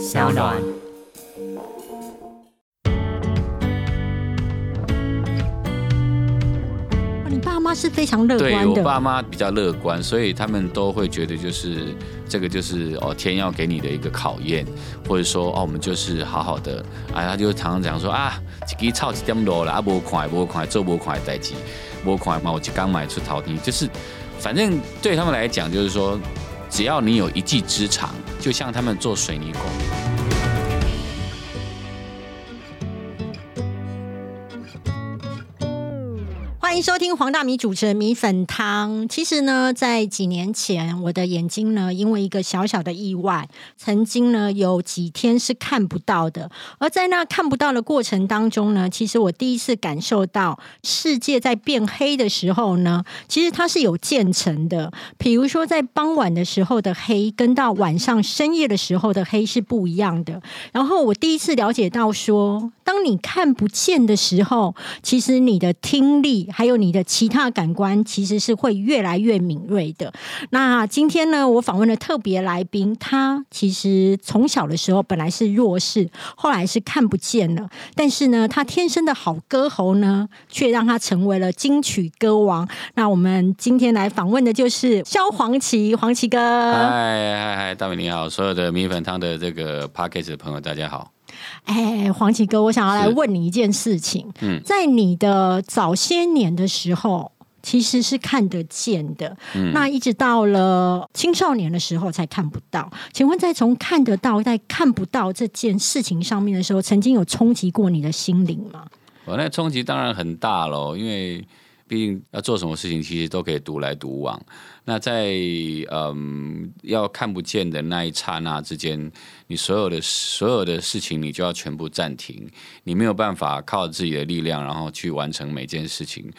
小暖。你爸妈是非常乐对我观的，爸妈比较乐观，所以他们都会觉得就是这个就是哦天要给你的一个考验，或者说哦我们就是好好的啊，他就常常讲说啊，一支草一点落啦，啊无快无快做无快的代志，无快嘛我一刚买出头天，就是反正对他们来讲就是说，只要你有一技之长，就像他们做水泥工。收听黄大米主持的米粉汤。其实呢，在几年前，我的眼睛呢，因为一个小小的意外，曾经呢有几天是看不到的。而在那看不到的过程当中呢，其实我第一次感受到世界在变黑的时候呢，其实它是有渐层的。比如说，在傍晚的时候的黑，跟到晚上深夜的时候的黑是不一样的。然后我第一次了解到说，当你看不见的时候，其实你的听力还有就你的其他感官，其实是会越来越敏锐的。那今天呢，我访问的特别来宾，他其实从小的时候本来是弱视，后来是看不见了，但是呢，他天生的好歌喉呢，却让他成为了金曲歌王。那我们今天来访问的就是萧煌奇，黄奇哥。嗨嗨嗨，大美你好，所有的米粉汤的这个 p a c k a g e 的朋友大家好。哎，黄奇哥，我想要来问你一件事情。嗯在你的早些年的时候，其实是看得见的，嗯那一直到了青少年的时候才看不到。请问，在从看得到在看不到这件事情上面的时候，曾经有冲击过你的心灵吗？我那冲击当然很大喽，因为毕竟要做什么事情，其实都可以独来独往。那在嗯要看不见的那一刹那之间，你所有的所有的事情，你就要全部暂停，你没有办法靠自己的力量，然后去完成每件事情。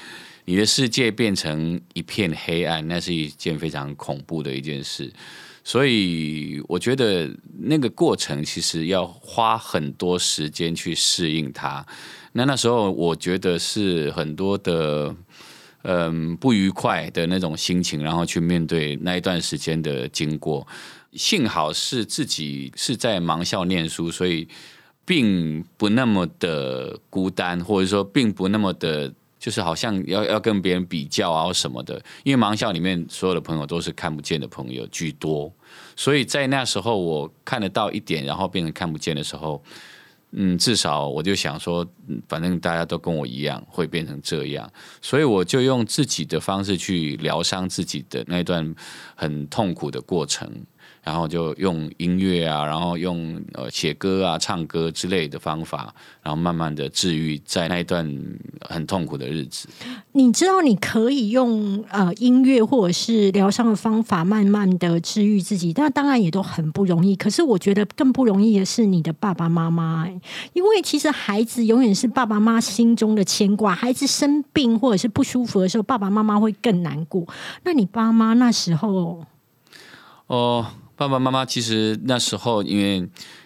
你的世界变成一片黑暗，那是一件非常恐怖的一件事。所以我觉得那个过程其实要花很多时间去适应它。那那时候我觉得是很多的嗯不愉快的那种心情，然后去面对那一段时间的经过。幸好是自己是在盲校念书，所以并不那么的孤单，或者说并不那么的。就是好像要要跟别人比较啊什么的，因为盲校里面所有的朋友都是看不见的朋友居多，所以在那时候我看得到一点，然后变成看不见的时候，嗯，至少我就想说，反正大家都跟我一样会变成这样，所以我就用自己的方式去疗伤自己的那段很痛苦的过程，然后就用音乐啊，然后用呃写歌啊、唱歌之类的方法，然后慢慢的治愈在那一段很痛苦的日子。你知道你可以用呃音乐或者是疗伤的方法，慢慢的治愈自己，但当然也都很不容易。可是我觉得更不容易的是你的爸爸妈妈、哎因为其实孩子永远是爸爸妈妈心中的牵挂。孩子生病或者是不舒服的时候，爸爸妈妈会更难过。那你爸妈那时候，哦，爸爸妈妈其实那时候因为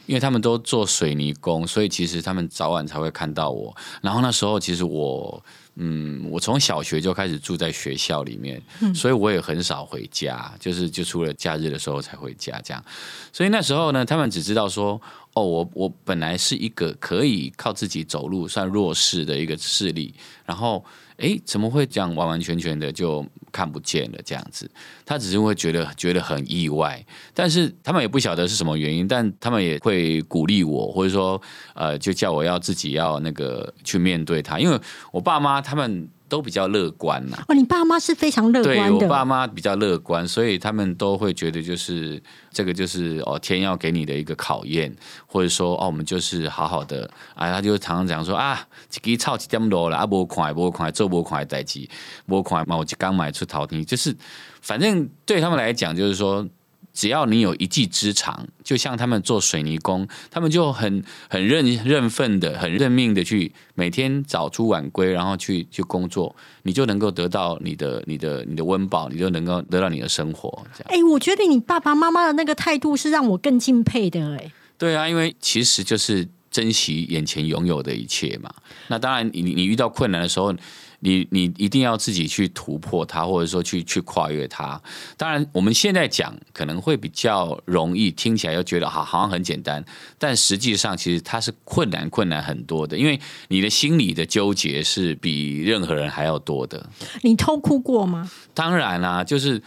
因为他们都做水泥工，所以其实他们早晚才会看到我。然后那时候其实我，嗯，我从小学就开始住在学校里面，所以我也很少回家，就是就除了假日的时候才回家这样。所以那时候呢，他们只知道说，哦，我我本来是一个可以靠自己走路算弱势的一个视力，然后诶，怎么会这样完完全全的就看不见了这样子？他只是会觉得觉得很意外，但是他们也不晓得是什么原因，但他们也会鼓励我，或者说呃，就叫我要自己要那个去面对他，因为我爸妈他们都比较乐观呐、哦，你爸妈是非常乐对我观的，爸妈比较乐观，所以他们都会觉得就是这个就是哦天要给你的一个考验，或者说哦我们就是好好的啊，他就常常讲说啊，一支草一点落啦，啊无看无看做无看的代志，无看嘛我就刚买出头天，就是反正对他们来讲就是说。只要你有一技之长，就像他们做水泥工，他们就很很认认份的、很认命的去每天早出晚归，然后去去工作，你就能够得到你的、你的、你的温饱，你就能够得到你的生活。这样哎、我觉得你爸爸妈妈的那个态度是让我更敬佩的、哎，对啊，因为其实就是珍惜眼前拥有的一切嘛。那当然，你你遇到困难的时候。你你一定要自己去突破它，或者说去去跨越它。当然，我们现在讲可能会比较容易，听起来又觉得好好像很简单，但实际上其实它是困难困难很多的，因为你的心理的纠结是比任何人还要多的。你偷哭过吗？当然啦，就是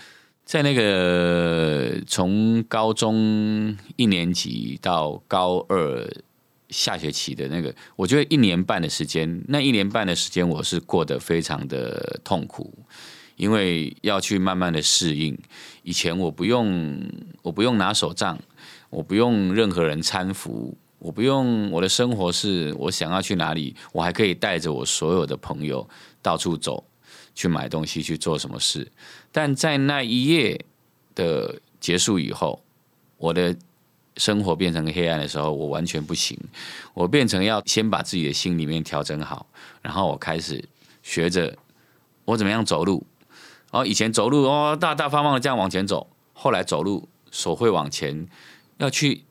在那个从高中一年级到高二。下学期的那个，我觉得一年半的时间，那一年半的时间我是过得非常的痛苦，因为要去慢慢的适应。以前我不用，我不用拿手杖，我不用任何人搀扶，我不用我的生活是我想要去哪里，我还可以带着我所有的朋友到处走，去买东西，去做什么事。但在那一夜的结束以后，我的。生活变成黑暗的时候，我完全不行。我变成要先把自己的心里面调整好，然后我开始学着我怎么样走路。然后以前走路哦，大大方方的这样往前走，后来走路手会往前，要去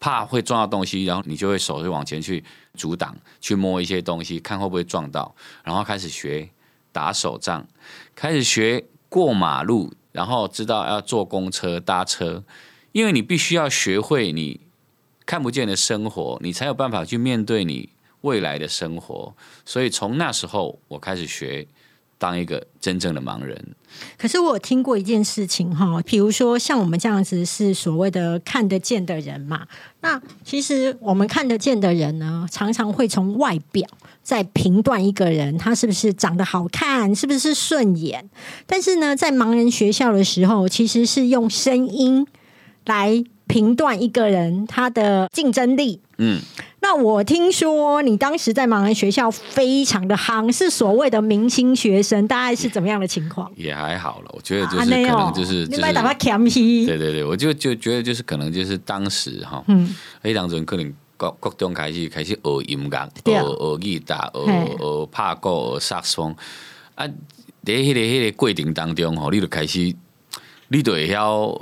怕会撞到东西，然后你就会手会往前去阻挡，去摸一些东西，看会不会撞到。然后开始学打手杖，开始学过马路，然后知道要坐公车搭车。因为你必须要学会你看不见的生活，你才有办法去面对你未来的生活。所以从那时候，我开始学当一个真正的盲人。可是我有听过一件事情哈，比如说像我们这样子是所谓的看得见的人嘛。那其实我们看得见的人呢，常常会从外表在评断一个人他是不是长得好看，是不是顺眼。但是呢，在盲人学校的时候，其实是用声音。来评断一个人他的竞争力。嗯，那我听说你当时在盲人学校非常的夯，是所谓的明星学生，大概是怎么样的情况？也还好了，我觉得就是可能就是你买打发 cam 对对对，我就就觉得就是可能就是当时哈，嗯，黑当中可能国国中开始开始学音乐，学学吉他，学学拍鼓，学萨克斯风啊，在迄个迄个过程当中吼，你就开始，你就会晓。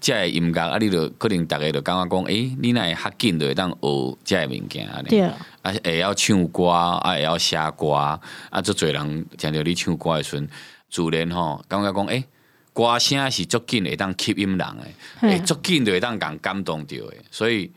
这音乐啊，你就可能逐个就感觉讲，诶，你若会较紧就会当学这物件啊，啊，会晓唱歌，啊，会晓写歌，啊，足侪人听着你唱歌的时阵，自然吼，感觉讲，诶，歌声是足紧会当吸引人诶，诶，足紧就会当共感动着诶，所以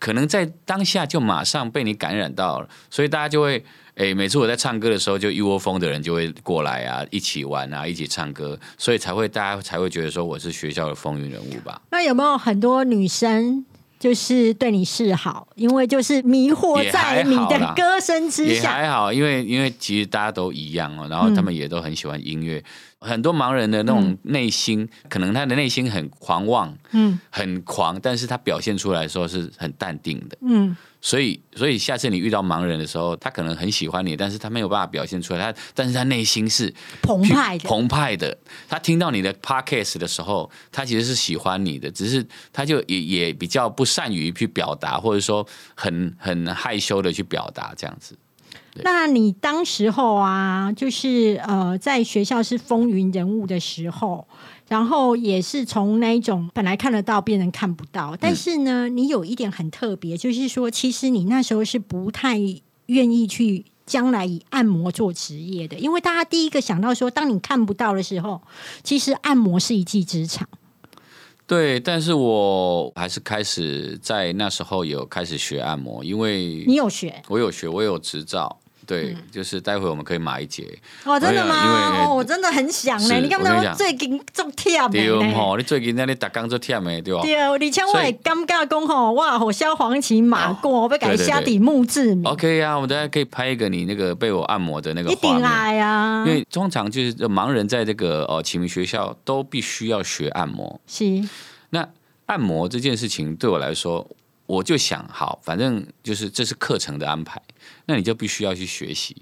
可能在当下就马上被你感染到了，所以大家就会。哎，每次我在唱歌的时候，就一窝蜂的人就会过来啊，一起玩啊，一起唱歌，所以才会大家才会觉得说我是学校的风云人物吧。那有没有很多女生就是对你示好，因为就是迷惑在你的 歌声之下？也还好，因为因为其实大家都一样哦，然后他们也都很喜欢音乐。很多盲人的那种内心，可能他的内心很狂妄，嗯，很狂，但是他表现出来说是很淡定的，嗯。所以，所以下次你遇到盲人的时候，他可能很喜欢你，但是他没有办法表现出来。他，但是他内心是澎湃的，澎湃的。他听到你的 podcast 的时候，他其实是喜欢你的，只是他就也也比较不善于去表达，或者说很很害羞的去表达这样子。那你当时候啊，就是呃，在学校是风云人物的时候。然后也是从那一种本来看得到变成看不到，但是呢，你有一点很特别，就是说，其实你那时候是不太愿意去将来以按摩做职业的，因为大家第一个想到说，当你看不到的时候，其实按摩是一技之长。对，但是我还是开始在那时候有开始学按摩，因为你有学，我有学，我有执照。对，就是待会我们可以买一节。哦，真的吗？因为哦，我真的很想呢。你看到最近做跳的吼，你最近那里打工做跳的对吧？对，而且我也尴尬讲吼，哇，我萧黄旗马过，我被改下底木质。OK 啊，我们大家可以拍一个你那个被我按摩的那个画面啊。因为通常就是盲人在这个哦启明学校都必须要学按摩。是。那按摩这件事情对我来说。我就想好，反正就是这是课程的安排，那你就必须要去学习。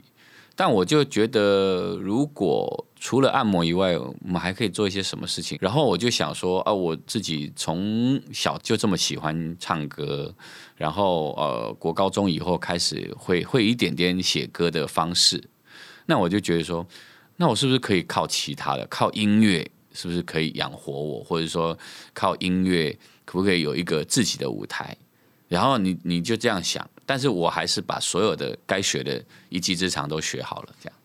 但我就觉得，如果除了按摩以外，我们还可以做一些什么事情。然后我就想说，啊，我自己从小就这么喜欢唱歌，然后呃，国高中以后开始会会一点点写歌的方式，那我就觉得说，那我是不是可以靠其他的，靠音乐，是不是可以养活我，或者说靠音乐可不可以有一个自己的舞台？然后你你就这样想，但是我还是把所有的该学的一技之长都学好了，这样。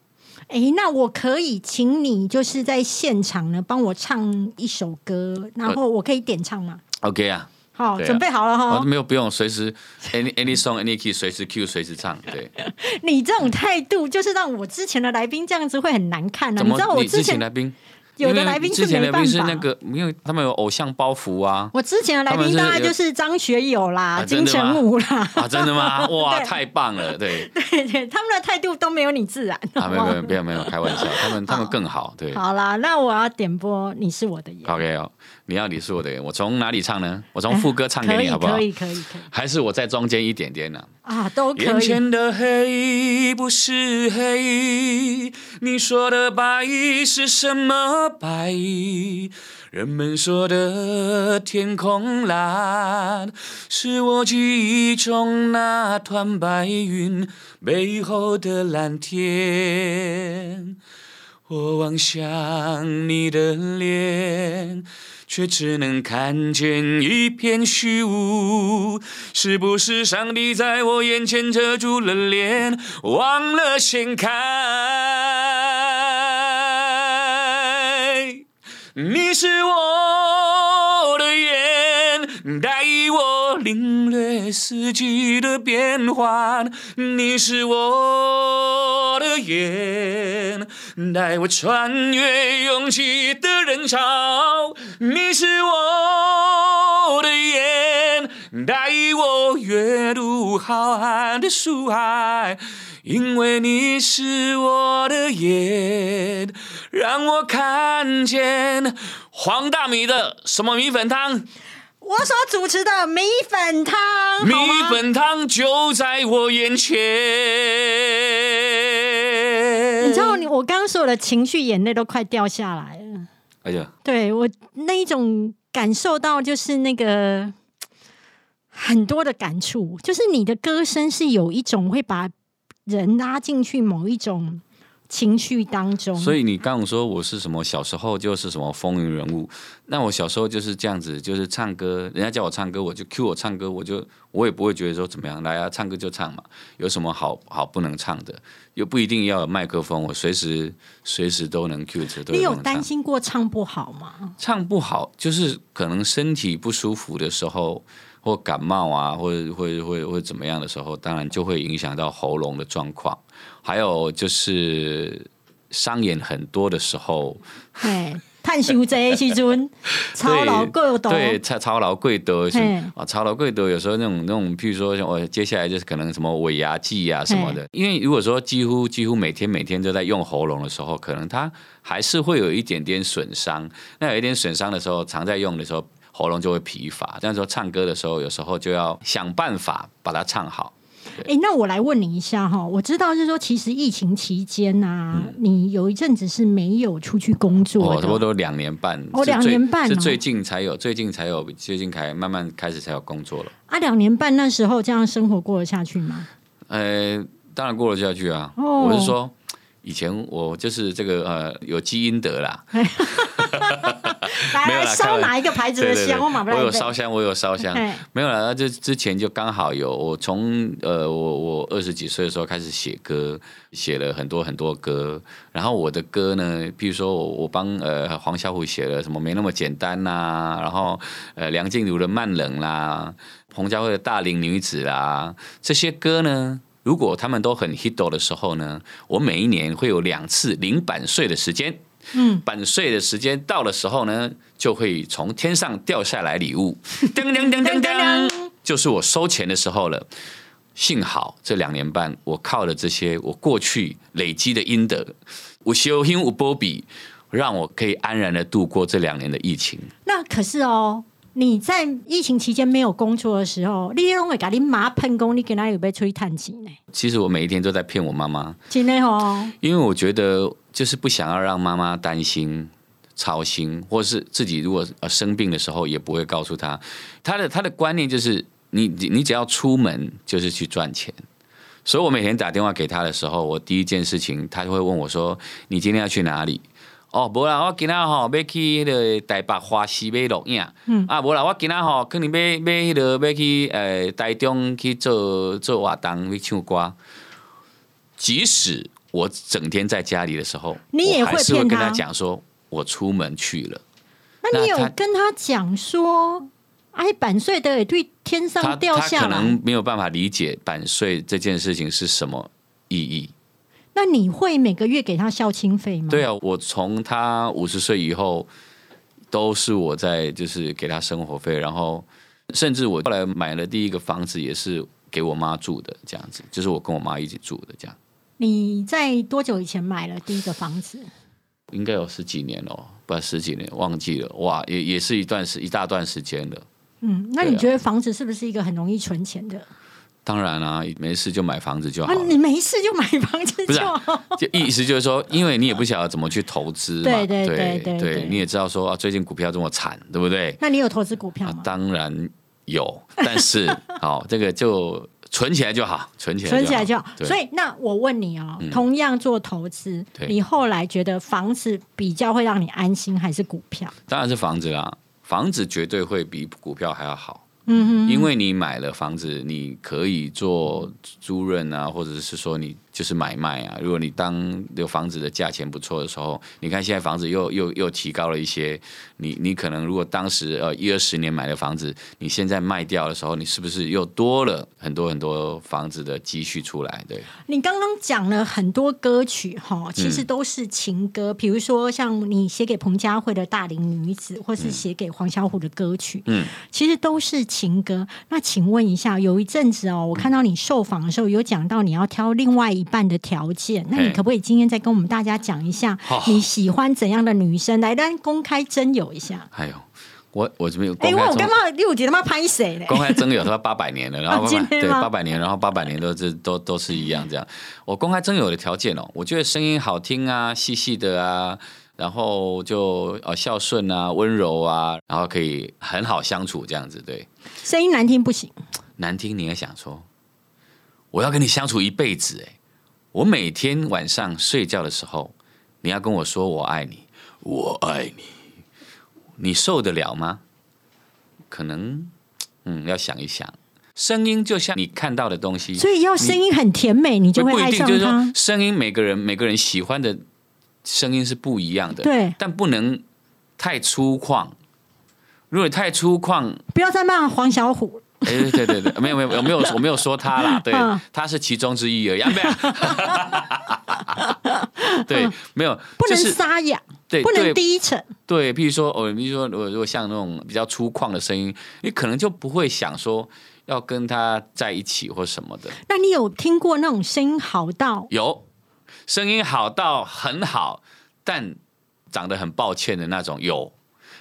哎，那我可以请你就是在现场呢帮我唱一首歌，然后我可以点唱吗？OK 啊，好，准备好了哦，哈。没有不用，随时 any any song any key 随时 Q 随时唱，对。你这种态度就是让我之前的来宾这样子会很难看啊！怎么你知道我你之前来宾有的来宾是之前来宾是那个，因为他们有偶像包袱啊。我之前的来宾大概就是张学友啦、啊金城武啦，啊，真的吗？哇，太棒了！对，对对，他们的态度都没有你自然。啊，没有没有没有没有开玩笑，他们他们更好，对。好啦，那我要点播《你是我的眼》，OK 哦，你要你是我的人，我从哪里唱呢？我从副歌唱给你好不好可？以可以可以还是我在中间一点点呢？啊，都可以。眼前的黑不是黑，你说的白是什么白？人们说的天空蓝，是我记忆中那团白云背后的蓝天。我望向你的脸，却只能看见一片虚无。是不是上帝在我眼前遮住了脸，忘了掀开？你是我领略四季的变换。你是我的眼，带我穿越拥挤的人潮。你是我的眼，带我阅读浩瀚的书海。因为你是我的眼，让我看见黄大米的什么米粉汤，我所主持的米粉汤，米粉汤就在我眼前。你知道你我刚刚所有的情绪眼泪都快掉下来了。哎呀，对我那一种感受到，就是那个很多的感触，就是你的歌声是有一种会把人拉进去某一种情绪当中。所以你刚刚说我是什么，小时候就是什么风云人物，那我小时候就是这样子，就是唱歌，人家叫我唱歌，我就 cue 我唱歌，我就我也不会觉得说怎么样，来啊，唱歌就唱嘛，有什么好好不能唱的，又不一定要有麦克风，我随时随时都能着，你有担心过唱不好吗？唱不好，就是可能身体不舒服的时候，或感冒啊，或者会会会怎么样的时候，当然就会影响到喉咙的状况。还有就是商演很多的时候，嘿，探修这的时阵，操劳过度，对，操操劳贵德是啊，操劳贵德有时候那种那种，譬如说像我接下来就是可能什么尾牙季啊什么的，因为如果说几乎几乎每天每天都在用喉咙的时候，可能它还是会有一点点损伤。那有一点损伤的时候，常在用的时候，喉咙就会疲乏。但是说唱歌的时候，有时候就要想办法把它唱好。哎、那我来问你一下哈，我知道是说，其实疫情期间呐、你有一阵子是没有出去工作差不多两年半，哦两年半哦是最近才有，最近才有，最近才慢慢开始才有工作了。啊，两年半那时候这样生活过得下去吗？呃，当然过得下去啊。哦我是说，以前我就是这个呃有基因得啦，没有啦开玩烧哪一个牌子的香？我马不我有烧香，我有烧香嘿。没有啦，那就之前就刚好有我从呃我我二十几岁的时候开始写歌，写了很多很多歌。然后我的歌呢，譬如说我我帮呃黄小琥写了什么没那么简单呐、然后呃梁静茹的慢冷啦，彭佳慧的大龄女子啦，这些歌呢。如果他们都很 hit 的时候呢，我每一年会有两次零版税的时间。嗯，版税的时间到的时候呢，就会从天上掉下来礼物，噔噔噔噔噔，就是我收钱的时候了。幸好这两年半，我靠了这些我过去累积的阴德，我修心无波比，让我可以安然的度过这两年的疫情。那可是哦，你在疫情期间没有工作的时候，你拢会给你妈喷工，你给他有被出去探钱呢？其实我每一天都在骗我妈妈，真的哦，因为我觉得就是不想要让妈妈担心、操心，或是自己如果呃生病的时候也不会告诉她。她的她的观念就是，你你你只要出门就是去赚钱。所以我每天打电话给她的时候，我第一件事情，她就会问我说：“你今天要去哪里？”哦，无啦，我今仔吼要去迄个台北花市买录影，嗯，啊，无啦，我今仔吼可能要买迄个要去呃台中去做做活动去唱歌。即使我整天在家里的时候，你也会会骗他跟他讲说，我出门去了。那你有跟他讲说，哎，版税的对天上掉他可下来能，没有办法理解版税这件事情是什么意义。那你会每个月给他孝亲费吗？对啊，我从他五十岁以后，都是我在就是给他生活费，然后甚至我后来买了第一个房子也是给我妈住的，这样子，就是我跟我妈一起住的，这样你在多久以前买了第一个房子？应该有十几年了，不十几年忘记了，哇，也也是一段时一大段时间了。嗯，那你觉得房子是不是一个很容易存钱的？当然啦、没事就买房子就好啊，你没事就买房子不是啊就好。就意思就是说，因为你也不晓得怎么去投资嘛，对对对对对对你也知道说啊，最近股票这么惨，对不对？那你有投资股票啊吗？，当然有，但是 好，这个就存起来就好，存起来存起来就好。所以，那我问你哦，同样做投资，你后来觉得房子比较会让你安心，还是股票？当然是房子啦，房子绝对会比股票还要好。嗯哼，因为你买了房子，你可以做租赁啊，或者是说你就是买卖啊。如果你当有房子的价钱不错的时候，你看现在房子又又又提高了一些，你你可能如果当时呃一二十年买的房子，你现在卖掉的时候，你是不是又多了很多很多房子的积蓄出来？对，你刚刚讲了很多歌曲哈，其嗯实都是情歌，比如说像你写给彭佳慧的《大龄女子》，或是写给黄小虎的歌曲，嗯，其实都是情歌。那请问一下，有一阵子哦，我看到你受访的时候有讲到你要挑另外一半的条件，那你可不可以今天再跟我们大家讲一下你喜欢怎样的女生？来，让公开征友一下。哎呦我我这边有哎、公开中我干嘛？六姐他妈拍谁嘞？公开征友，他妈八百年了，然后 啊对八百年，然后八百年都是都都是一样这样。我公开征友的条件哦，我觉得声音好听啊，细细的啊，然后就呃孝顺啊，温柔啊，然后可以很好相处这样子。对，声音难听不行。难听你也想说，我要跟你相处一辈子哎，我每天晚上睡觉的时候，你要跟我说我爱你，我爱你，你受得了吗？可能，嗯，要想一想。声音就像你看到的东西，所以要声音很甜美，你就不会爱一定就是说上他。声音每个人每个人喜欢的声音是不一样的，对，但不能太粗犷。如果太粗犷，不要再骂黄小琥。哎，对对对，没有没有我没有我没有说他啦，对嗯，他是其中之一而已，啊没有，对，没有，不能就是沙哑，对不能低沉。对，比如说哦，比如说如果如果像那种比较粗犷的声音，你可能就不会想说要跟他在一起或什么的。那你有听过那种声音好到有声音好到很好，但长得很抱歉的那种有，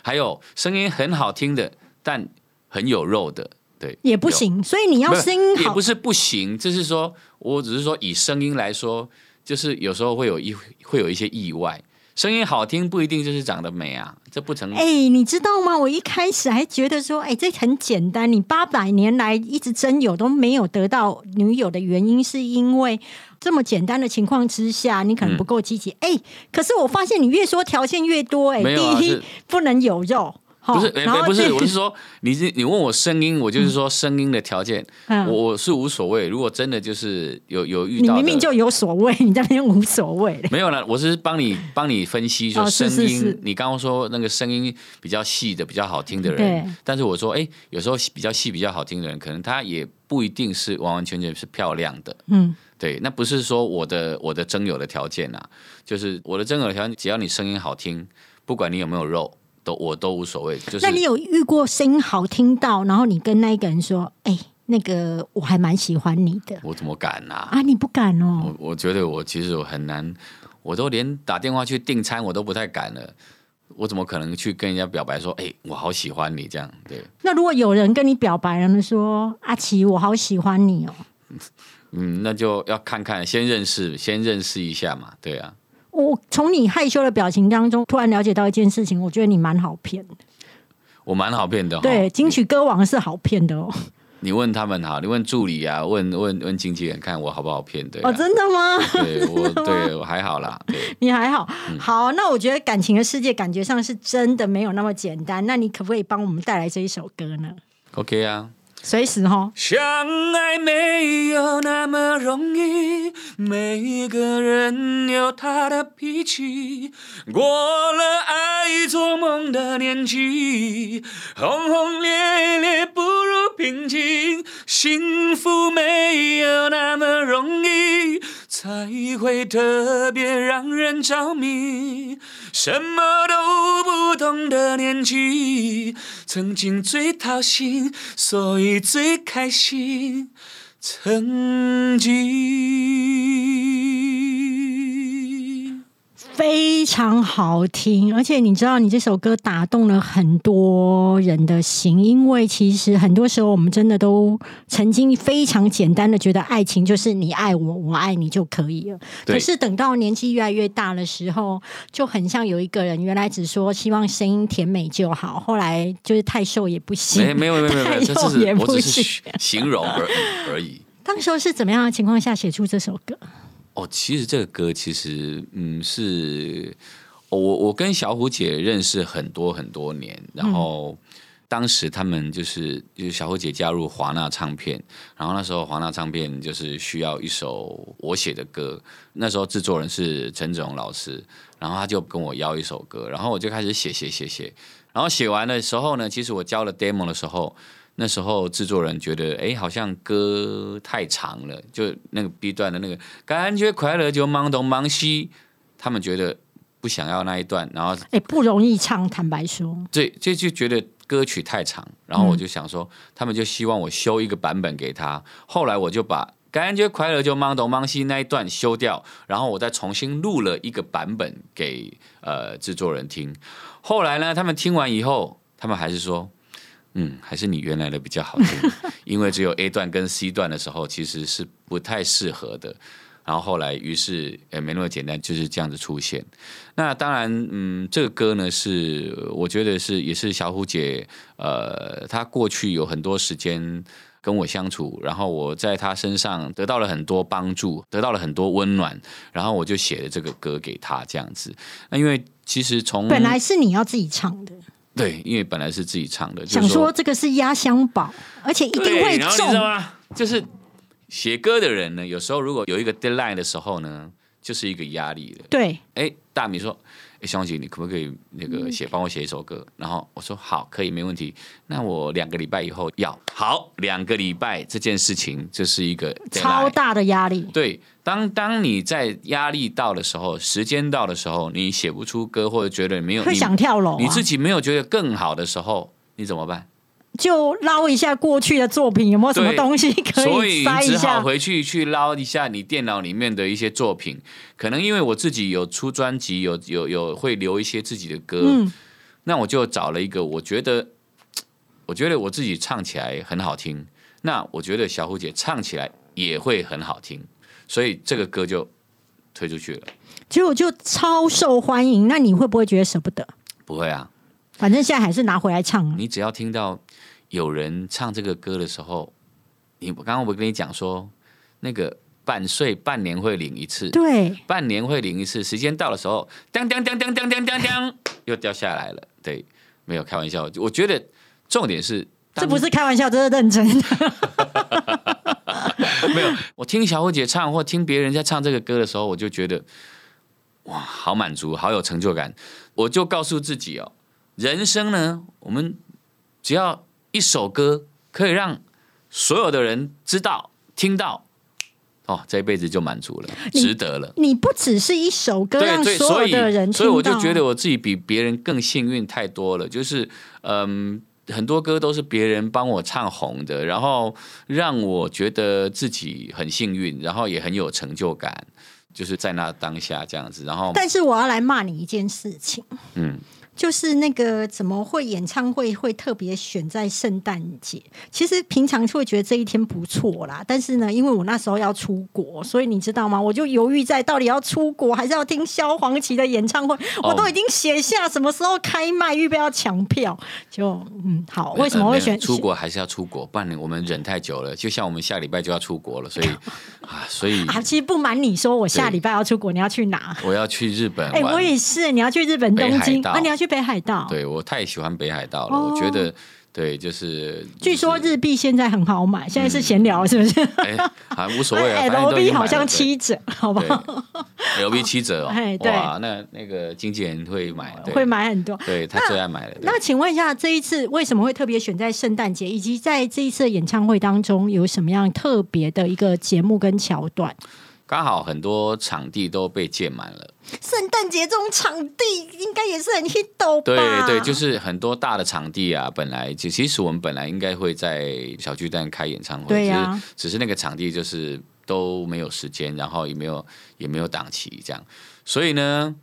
还有声音很好听的，但很有肉的，对，也不行？所以你要声音好也不，是不行，就是说我只是说以声音来说，就是有时候会有一会有一些意外。声音好听不一定就是长得美啊，这不成。哎、你知道吗？我一开始还觉得说，哎、这很简单。你八百年来一直真有都没有得到女友的原因，是因为这么简单的情况之下，你可能不够积极。哎、可是我发现你越说条件越多、哎、第一不能有肉，不是，哎、然后不是，我是说，你是你问我声音，我就是说声音的条件，嗯我我是无所谓。如果真的就是有有遇到，你明明就有所谓，你在那边无所谓嘞。没有了，我是帮你帮你分析说声音。是是你刚刚说那个声音比较细的、比较好听的人，但是我说，哎、有时候比较细、比较好听的人，可能他也不一定是完完全全是漂亮的。嗯，对，那不是说我的我的征友的条件啊，就是我的征友的条件，只要你声音好听，不管你有没有肉，都我都无所谓。就是那你有遇过声音好听到，然后你跟那一个人说，哎、那个我还蛮喜欢你的我怎么敢啊？啊？你不敢哦。我我觉得我其实我很难，我都连打电话去订餐我都不太敢了。我怎么可能去跟人家表白说，哎、我好喜欢你这样？对，那如果有人跟你表白了，呢，说阿奇，我好喜欢你哦，嗯，那就要看看，先认识，先认识一下嘛。对啊，我从你害羞的表情当中，突然了解到一件事情，我觉得你蛮好骗的。我蛮好骗的哈。对，金曲歌王是好骗的哦。你问他们哈，你问助理啊，问问问经纪人，看我好不好骗？对、啊，哦，真的吗？对我对 我还好啦，你还好，好，那我觉得感情的世界感觉上是真的没有那么简单。那你可不可以帮我们带来这一首歌呢？OK 啊，随时哈。相爱没有那么容易，每个人有他的脾气。过了爱做梦的年纪，轰轰烈烈不如平静。幸福没有那么容易，才会特别让人着迷。什么都不懂的年纪，曾经最掏心，所以最开心。曾经。非常好听，而且你知道，你这首歌打动了很多人的心，因为其实很多时候我们真的都曾经非常简单的觉得爱情就是你爱我，我爱你就可以了。可是等到年纪越来越大的时候，就很像有一个人原来只说希望声音甜美就好，后来就是太瘦也不行，没没有没有没有没有，太只是我幼也不行。只是形容而而已。当时候是怎么样的情况下写出这首歌？哦，其实这个歌其实嗯是，哦我我跟小虎姐认识很多很多年，然后当时他们就是就是小虎姐加入华纳唱片，然后那时候华纳唱片就是需要一首我写的歌，那时候制作人是陈子荣老师，然后他就跟我要一首歌，然后我就开始写写写写，然后写完的时候呢，其实我交了 demo 的时候。那时候制作人觉得，哎，好像歌太长了，就那个 B 段的那个感觉快乐就忙东忙西，他们觉得不想要那一段，然后哎，不容易唱，坦白说，这这就觉得歌曲太长，然后我就想说，他们就希望我修一个版本给他，后来我就把。感觉快乐就忙东忙西那一段修掉，然后我再重新录了一个版本给呃制作人听。后来呢，他们听完以后，他们还是说，嗯，还是你原来的比较好听，因为只有 A 段跟 C 段的时候其实是不太适合的。然后后来，于是也没那么简单，就是这样子出现。那当然，嗯，这个歌呢是我觉得是也是小虎姐，呃，她过去有很多时间跟我相处，然后我在她身上得到了很多帮助，得到了很多温暖，然后我就写了这个歌给她这样子。那因为其实从本来是你要自己唱的，对，因为本来是自己唱的，想说这个是压箱宝，而且一定会中。吗？就是写歌的人呢，有时候如果有一个 deadline 的时候呢，就是一个压力的。对，哎，大米说：“哎，兄姐，你可不可以那个嗯写帮我写一首歌？”然后我说：“好，可以，没问题。那我两个礼拜以后要好，两个礼拜这件事情，这是一个超大的压力。对，当当你在压力到的时候，时间到的时候，你写不出歌，或者觉得没有会你想跳楼、啊，你自己没有觉得更好的时候，你怎么办？就捞一下过去的作品，有没有什么对东西可以塞一只好下？回去去捞一下你电脑里面的一些作品。可能因为我自己有出专辑，有有有会留一些自己的歌，嗯那我就找了一个我觉得，我觉得我自己唱起来很好听，那我觉得小虎姐唱起来也会很好听，所以这个歌就推出去了。结果就超受欢迎。那你会不会觉得舍不得？不会啊，反正现在还是拿回来唱啊。你只要听到有人唱这个歌的时候，你刚刚我跟你讲说，那个半岁半年会领一次，对，半年会领一次，时间到的时候，当当当当当当当当，又掉下来了。对，没有开玩笑，我觉得重点是，这不是开玩笑，这是认真的。没有。我听小虎姐唱或听别人在唱这个歌的时候，我就觉得哇，好满足，好有成就感。我就告诉自己哦，人生呢，我们只要一首歌可以让所有的人知道、听到，哦，这一辈子就满足了，值得了。你不只是一首歌，让所有的人听到，所以我就觉得我自己比别人更幸运太多了。就是嗯，很多歌都是别人帮我唱红的，然后让我觉得自己很幸运，然后也很有成就感，就是在那当下这样子。然后但是我要来骂你一件事情，嗯，就是那个怎么会演唱会会特别选在圣诞节？其实平常会觉得这一天不错啦，但是呢，因为我那时候要出国，所以你知道吗？我就犹豫在到底要出国还是要听萧煌奇的演唱会。我都已经写下什么时候开卖，预备要抢票。就嗯，好，为什么会选出国？还是要出国？不然我们忍太久了。就像我们下礼拜就要出国了，所以 啊，所以啊，其实不瞒你说，我下礼拜要出国，你要去哪？我要去日本。哎，我也是，你要去日本东京啊？你要去北海道？对我太喜欢北海道了，我觉得。对，就是。据说日币现在很好买，现在是闲聊，是不是？哎，啊，无所谓啊。L B 好像七折，好不好？L B 七折哦，哎，对，那那个经纪人会买，会买很多，对他最爱买的。那请问一下，这一次为什么会特别选在圣诞节，以及在这一次的演唱会当中有什么样特别的一个节目跟桥段？刚好很多场地都被建满了。圣诞节这种场地应该也是很 hit 吧？对对，就是很多大的场地啊，本来就其实我们本来应该会在小巨蛋开演唱会，对呀，只是那个场地就是都没有时间，然后也没有也没有档期这样，所以呢。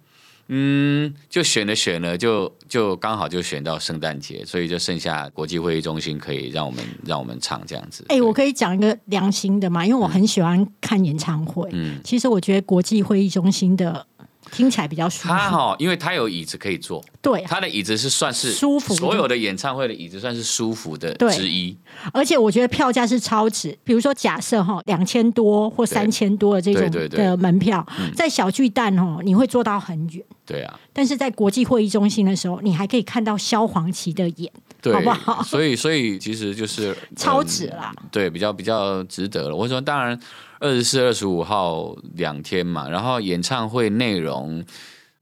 嗯，就选了选了，就就刚好就选到圣诞节，所以就剩下国际会议中心可以让我们让我们唱这样子。哎，我可以讲一个良心的嘛，因为我很喜欢看演唱会。嗯，其实我觉得国际会议中心的。听起来比较舒服。他哈，因为他有椅子可以坐。对，他的椅子是算是舒服，所有的演唱会的椅子算是舒服的之一。而且我觉得票价是超值。比如说，假设哈两千多或三千多的这种的门票，在小巨蛋哦，你会坐到很远。对啊。但是在国际会议中心的时候，你还可以看到萧煌奇的演，好不好？所以，所以其实就是 超值啦。对，比较比较值得了。我说，当然。二十四、二十五号两天嘛，然后演唱会内容，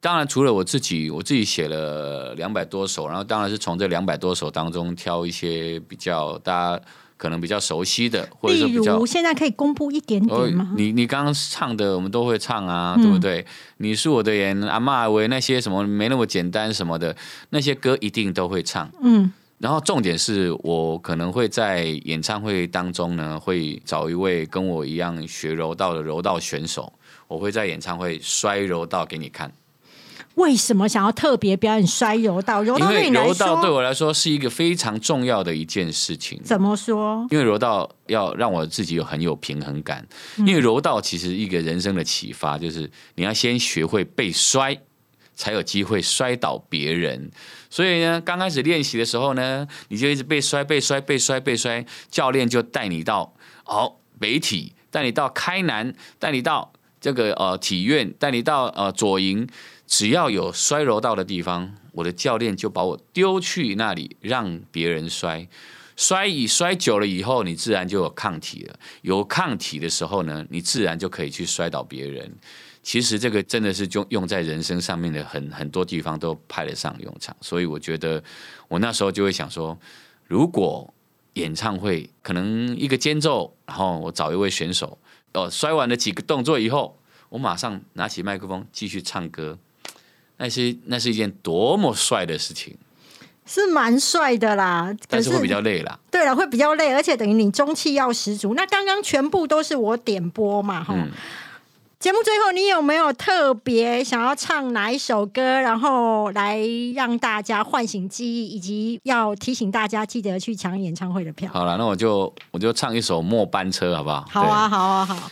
当然除了我自己，我自己写了两百多首，然后当然是从这两百多首当中挑一些比较大家可能比较熟悉的，或者说比较现在可以公布一点点吗？你你刚刚唱的我们都会唱啊，对不对？你是我的眼，阿妈为那些什么没那么简单什么的那些歌一定都会唱，嗯。然后重点是我可能会在演唱会当中呢，会找一位跟我一样学柔道的柔道选手，我会在演唱会摔柔道给你看。为什么想要特别表演摔柔道？柔道对柔道对我来说是一个非常重要的一件事情。怎么说？因为柔道要让我自己有很有平衡感。因为柔道其实一个人生的启发就是你要先学会被摔。才有机会摔倒别人，所以呢，刚开始练习的时候呢，你就一直被摔、被摔、被摔、被摔，教练就带你到哦北体，带你到开南，带你到这个呃体院，带你到呃左营，只要有摔柔道的地方，我的教练就把我丢去那里让别人摔，摔以摔久了以后，你自然就有抗体了，有抗体的时候呢，你自然就可以去摔倒别人。其实这个真的是用用在人生上面的很很多地方都派得上用场，所以我觉得我那时候就会想说，如果演唱会可能一个间奏，然后我找一位选手，哦，摔完了几个动作以后，我马上拿起麦克风继续唱歌，那是那是一件多么帅的事情，是蛮帅的啦，但是会比较累啦。对了，会比较累，而且等于你中气要十足。那刚刚全部都是我点播嘛，哈。节目最后，你有没有特别想要唱哪一首歌，然后来让大家唤醒记忆，以及要提醒大家记得去抢演唱会的票？好了，那我就我就唱一首《末班车》，好不好？好啊，好啊，好。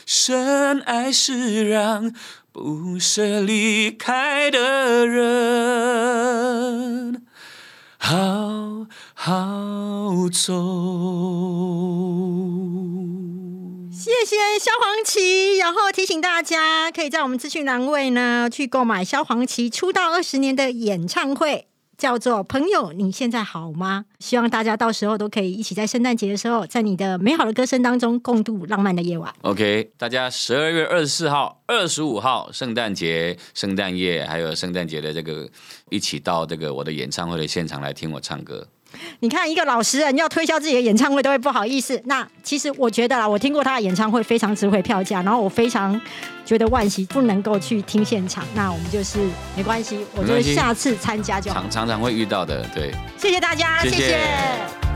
深爱是让不舍离开的人好好走。谢谢萧煌奇，然后提醒大家，可以在我们资讯栏位呢去购买萧煌奇出道二十年的演唱会。叫做“朋友，你现在好吗？”希望大家到时候都可以一起在圣诞节的时候，在你的美好的歌声当中共度浪漫的夜晚。OK，大家十二月二十四号、二十五号圣诞节、圣诞夜，还有圣诞节的这个一起到这个我的演唱会的现场来听我唱歌。你看，一个老实人要推销自己的演唱会都会不好意思。那其实我觉得啦，我听过他的演唱会，非常值回票价，然后我非常觉得惋惜不能够去听现场。那我们就是没关系，我就下次参加就好。常常常会遇到的，对。谢谢大家，谢谢谢